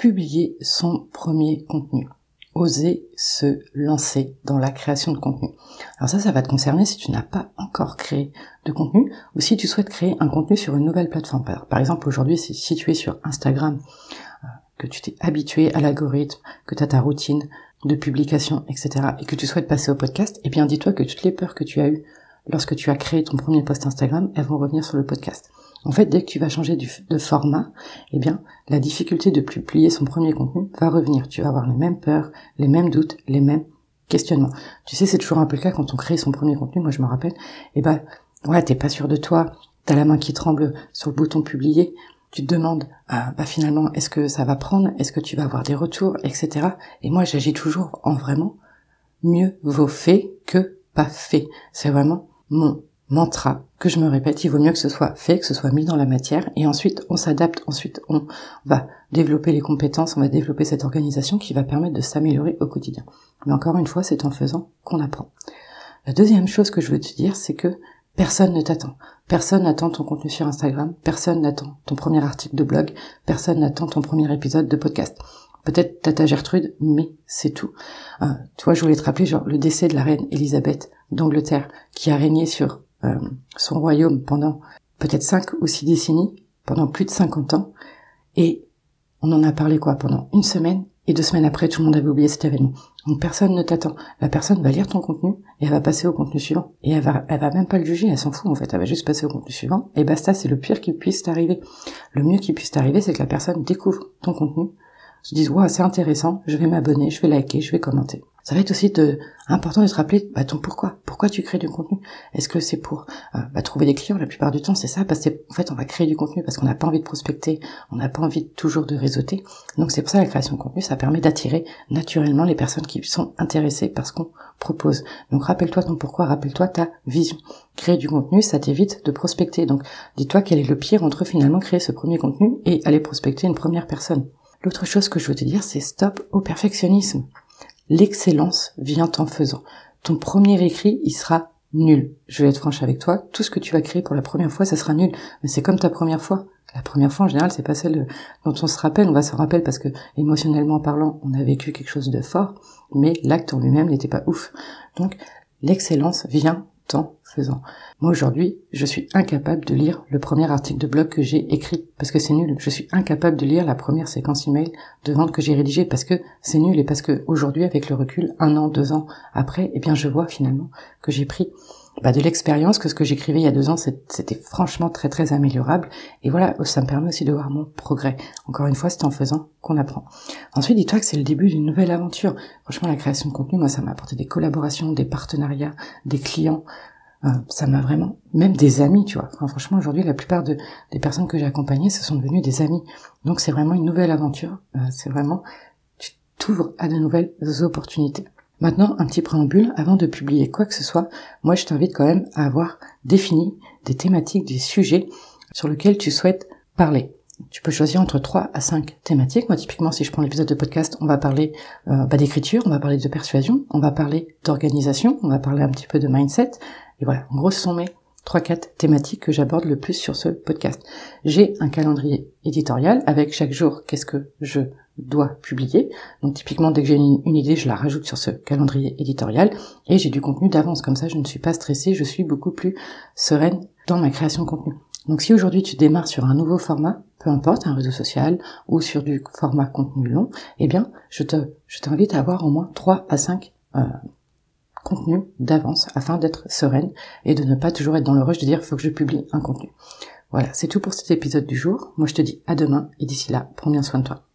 publier son premier contenu. Oser se lancer dans la création de contenu. Alors ça, ça va te concerner si tu n'as pas encore créé de contenu ou si tu souhaites créer un contenu sur une nouvelle plateforme. Par exemple, aujourd'hui, si tu es sur Instagram, euh, que tu t'es habitué à l'algorithme, que tu as ta routine de publication, etc., et que tu souhaites passer au podcast, eh bien dis-toi que toutes les peurs que tu as eues lorsque tu as créé ton premier post Instagram, elles vont revenir sur le podcast. En fait, dès que tu vas changer de format, eh bien, la difficulté de publier son premier contenu va revenir. Tu vas avoir les mêmes peurs, les mêmes doutes, les mêmes questionnements. Tu sais, c'est toujours un peu le cas quand on crée son premier contenu. Moi, je me rappelle. Eh ben, ouais, t'es pas sûr de toi. T'as la main qui tremble sur le bouton publier. Tu te demandes, ah, bah finalement, est-ce que ça va prendre? Est-ce que tu vas avoir des retours, etc. Et moi, j'agis toujours en vraiment mieux vaut fait que pas fait. C'est vraiment mon mantra que je me répète, il vaut mieux que ce soit fait, que ce soit mis dans la matière, et ensuite on s'adapte, ensuite on va développer les compétences, on va développer cette organisation qui va permettre de s'améliorer au quotidien. Mais encore une fois, c'est en faisant qu'on apprend. La deuxième chose que je veux te dire, c'est que personne ne t'attend. Personne n'attend ton contenu sur Instagram, personne n'attend ton premier article de blog, personne n'attend ton premier épisode de podcast. Peut-être Tata Gertrude, mais c'est tout. Euh, tu vois, je voulais te rappeler genre le décès de la reine Elisabeth d'Angleterre, qui a régné sur euh, son royaume pendant peut-être cinq ou six décennies, pendant plus de 50 ans, et on en a parlé quoi pendant une semaine, et deux semaines après, tout le monde avait oublié cet événement. Donc personne ne t'attend. La personne va lire ton contenu et elle va passer au contenu suivant. Et elle va, elle va même pas le juger, elle s'en fout en fait. Elle va juste passer au contenu suivant. Et basta, c'est le pire qui puisse t'arriver. Le mieux qui puisse t'arriver, c'est que la personne découvre ton contenu, se dise, ouais, c'est intéressant, je vais m'abonner, je vais liker, je vais commenter. Ça va être aussi de, important de se rappeler bah, ton pourquoi. Pourquoi tu crées du contenu? Est-ce que c'est pour euh, bah, trouver des clients? La plupart du temps, c'est ça, parce qu'en fait, on va créer du contenu parce qu'on n'a pas envie de prospecter, on n'a pas envie toujours de réseauter. Donc c'est pour ça la création de contenu, ça permet d'attirer naturellement les personnes qui sont intéressées par ce qu'on propose. Donc rappelle-toi ton pourquoi, rappelle-toi ta vision. Créer du contenu, ça t'évite de prospecter. Donc dis-toi quel est le pire entre finalement créer ce premier contenu et aller prospecter une première personne. L'autre chose que je veux te dire, c'est stop au perfectionnisme. L'excellence vient en faisant. Ton premier écrit, il sera nul. Je vais être franche avec toi. Tout ce que tu vas créer pour la première fois, ça sera nul. Mais c'est comme ta première fois. La première fois, en général, c'est pas celle dont on se rappelle. On va se rappeler parce que, émotionnellement parlant, on a vécu quelque chose de fort. Mais l'acte en lui-même n'était pas ouf. Donc, l'excellence vient faisant. Moi aujourd'hui, je suis incapable de lire le premier article de blog que j'ai écrit parce que c'est nul. Je suis incapable de lire la première séquence email de vente que j'ai rédigée parce que c'est nul et parce que aujourd'hui, avec le recul, un an, deux ans après, eh bien, je vois finalement que j'ai pris bah, de l'expérience que ce que j'écrivais il y a deux ans, c'était franchement très très améliorable. Et voilà, ça me permet aussi de voir mon progrès. Encore une fois, c'est en faisant qu'on apprend. Ensuite, dis-toi que c'est le début d'une nouvelle aventure. Franchement, la création de contenu, moi, ça m'a apporté des collaborations, des partenariats, des clients. Euh, ça m'a vraiment, même des amis, tu vois. franchement, aujourd'hui, la plupart de, des personnes que j'ai accompagnées, ce sont devenues des amis. Donc, c'est vraiment une nouvelle aventure. Euh, c'est vraiment, tu t'ouvres à de nouvelles opportunités. Maintenant, un petit préambule, avant de publier quoi que ce soit, moi je t'invite quand même à avoir défini des thématiques, des sujets sur lesquels tu souhaites parler. Tu peux choisir entre 3 à 5 thématiques. Moi, typiquement, si je prends l'épisode de podcast, on va parler euh, bah, d'écriture, on va parler de persuasion, on va parler d'organisation, on va parler un petit peu de mindset. Et voilà, en gros, ce sont mes 3-4 thématiques que j'aborde le plus sur ce podcast. J'ai un calendrier éditorial avec chaque jour qu'est-ce que je dois publier. Donc typiquement, dès que j'ai une, idée, je la rajoute sur ce calendrier éditorial et j'ai du contenu d'avance. Comme ça, je ne suis pas stressée, je suis beaucoup plus sereine dans ma création de contenu. Donc si aujourd'hui tu démarres sur un nouveau format, peu importe, un réseau social ou sur du format contenu long, eh bien, je te, je t'invite à avoir au moins 3 à 5 euh, contenus d'avance afin d'être sereine et de ne pas toujours être dans le rush de dire faut que je publie un contenu. Voilà, c'est tout pour cet épisode du jour. Moi je te dis à demain et d'ici là, prends bien soin de toi.